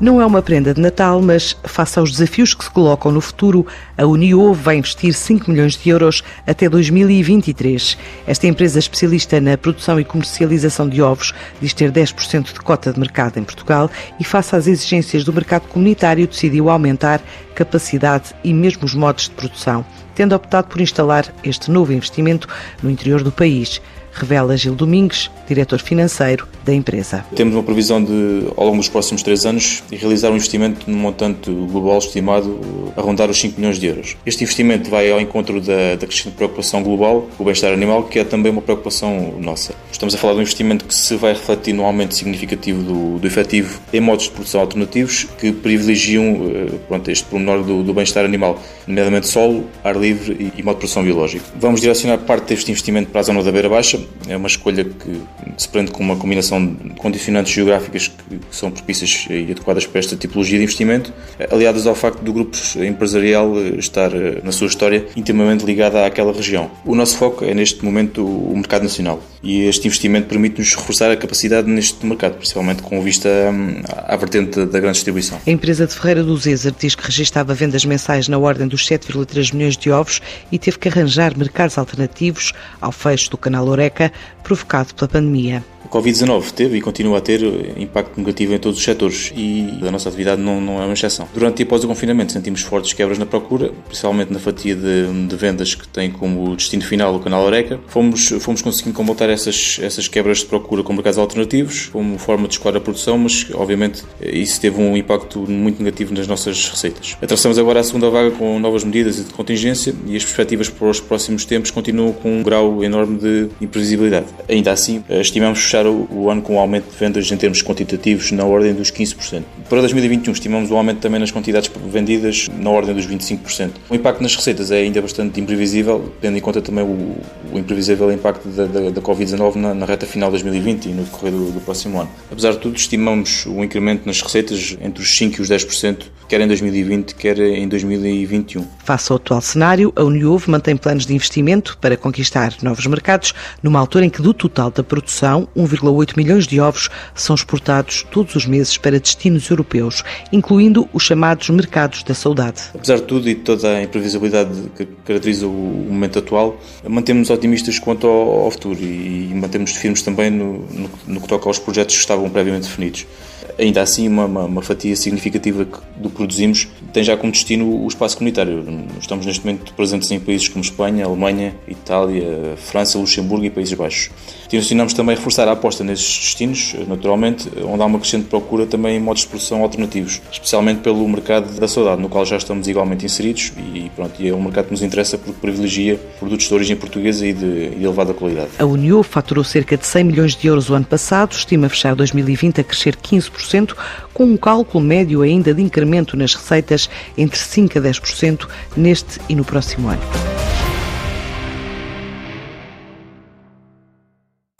Não é uma prenda de Natal, mas face aos desafios que se colocam no futuro, a Unio vai investir 5 milhões de euros até 2023. Esta empresa especialista na produção e comercialização de ovos diz ter 10% de cota de mercado em Portugal e, face às exigências do mercado comunitário, decidiu aumentar capacidade e mesmo os modos de produção, tendo optado por instalar este novo investimento no interior do país revela Gil Domingues, diretor financeiro da empresa. Temos uma previsão de, ao longo dos próximos três anos, realizar um investimento num montante global estimado a rondar os 5 milhões de euros. Este investimento vai ao encontro da, da crescente preocupação global com o bem-estar animal, que é também uma preocupação nossa. Estamos a falar de um investimento que se vai refletir no aumento significativo do, do efetivo em modos de produção alternativos que privilegiam eh, pronto, este pormenor do, do bem-estar animal, nomeadamente solo, ar livre e, e modo de produção biológico. Vamos direcionar parte deste investimento para a zona da Beira Baixa, é uma escolha que se prende com uma combinação de condicionantes geográficas que são propícias e adequadas para esta tipologia de investimento, aliadas ao facto do grupo empresarial estar, na sua história, intimamente ligado àquela região. O nosso foco é, neste momento, o mercado nacional e este investimento permite-nos reforçar a capacidade neste mercado, principalmente com vista hum, à vertente da grande distribuição. A empresa de Ferreira do Zezer diz que registava vendas mensais na ordem dos 7,3 milhões de ovos e teve que arranjar mercados alternativos ao fecho do canal Oreca, provocado pela pandemia. A Covid-19 teve e continua a ter impacto negativo em todos os setores e a nossa atividade não, não é uma exceção. Durante e após o confinamento sentimos fortes quebras na procura, principalmente na fatia de, de vendas que tem como destino final o canal Oreca. Fomos, fomos conseguindo combater essas, essas quebras de procura com mercados alternativos, como forma de escoar a produção, mas obviamente isso teve um impacto muito negativo nas nossas receitas. Atraçamos agora a segunda vaga com novas medidas de contingência e as perspectivas para os próximos tempos continuam com um grau enorme de imprevisibilidade. Ainda assim, estimamos fechar o, o, ano com um aumento de vendas em termos quantitativos na ordem dos 15%. Para 2021 estimamos um aumento também nas quantidades vendidas na ordem dos 25%. O impacto nas receitas é ainda bastante imprevisível, tendo em conta também o, o imprevisível impacto da, da, da Covid-19 na, na, reta final de 2020 e no decorrer do, do, próximo ano. Apesar de tudo, estimamos o incremento nas receitas entre os 5% e os 10%, quer em 2020, quer em 2021. Face ao atual cenário, a Uniuv mantém planos de investimento para conquistar novos mercados, numa altura em que do total da produção, um 1,8 milhões de ovos são exportados todos os meses para destinos europeus, incluindo os chamados mercados da saudade. Apesar de tudo e de toda a imprevisibilidade que caracteriza o momento atual, mantemos-nos otimistas quanto ao, futuro e mantemos firmes também no, no, no que toca aos projetos que estavam previamente definidos ainda assim uma, uma, uma, fatia significativa do que produzimos tem já como destino o espaço comunitário. Estamos neste momento presentes em países como Espanha, Alemanha, Itália, França, Luxemburgo e Países Baixos. Tencionamos também reforçar a aposta nesses destinos, naturalmente, onde há uma crescente procura também em modos de produção alternativos, especialmente pelo mercado da saudade, no qual já estamos igualmente inseridos e, pronto, e é um mercado que nos interessa porque privilegia produtos de origem portuguesa e de, de elevada qualidade. A União faturou cerca de 100 milhões de euros o ano passado, estima fechar 2020 a crescer 15%, com um cálculo médio ainda de incremento nas receitas entre 5% a 10% neste e no próximo ano.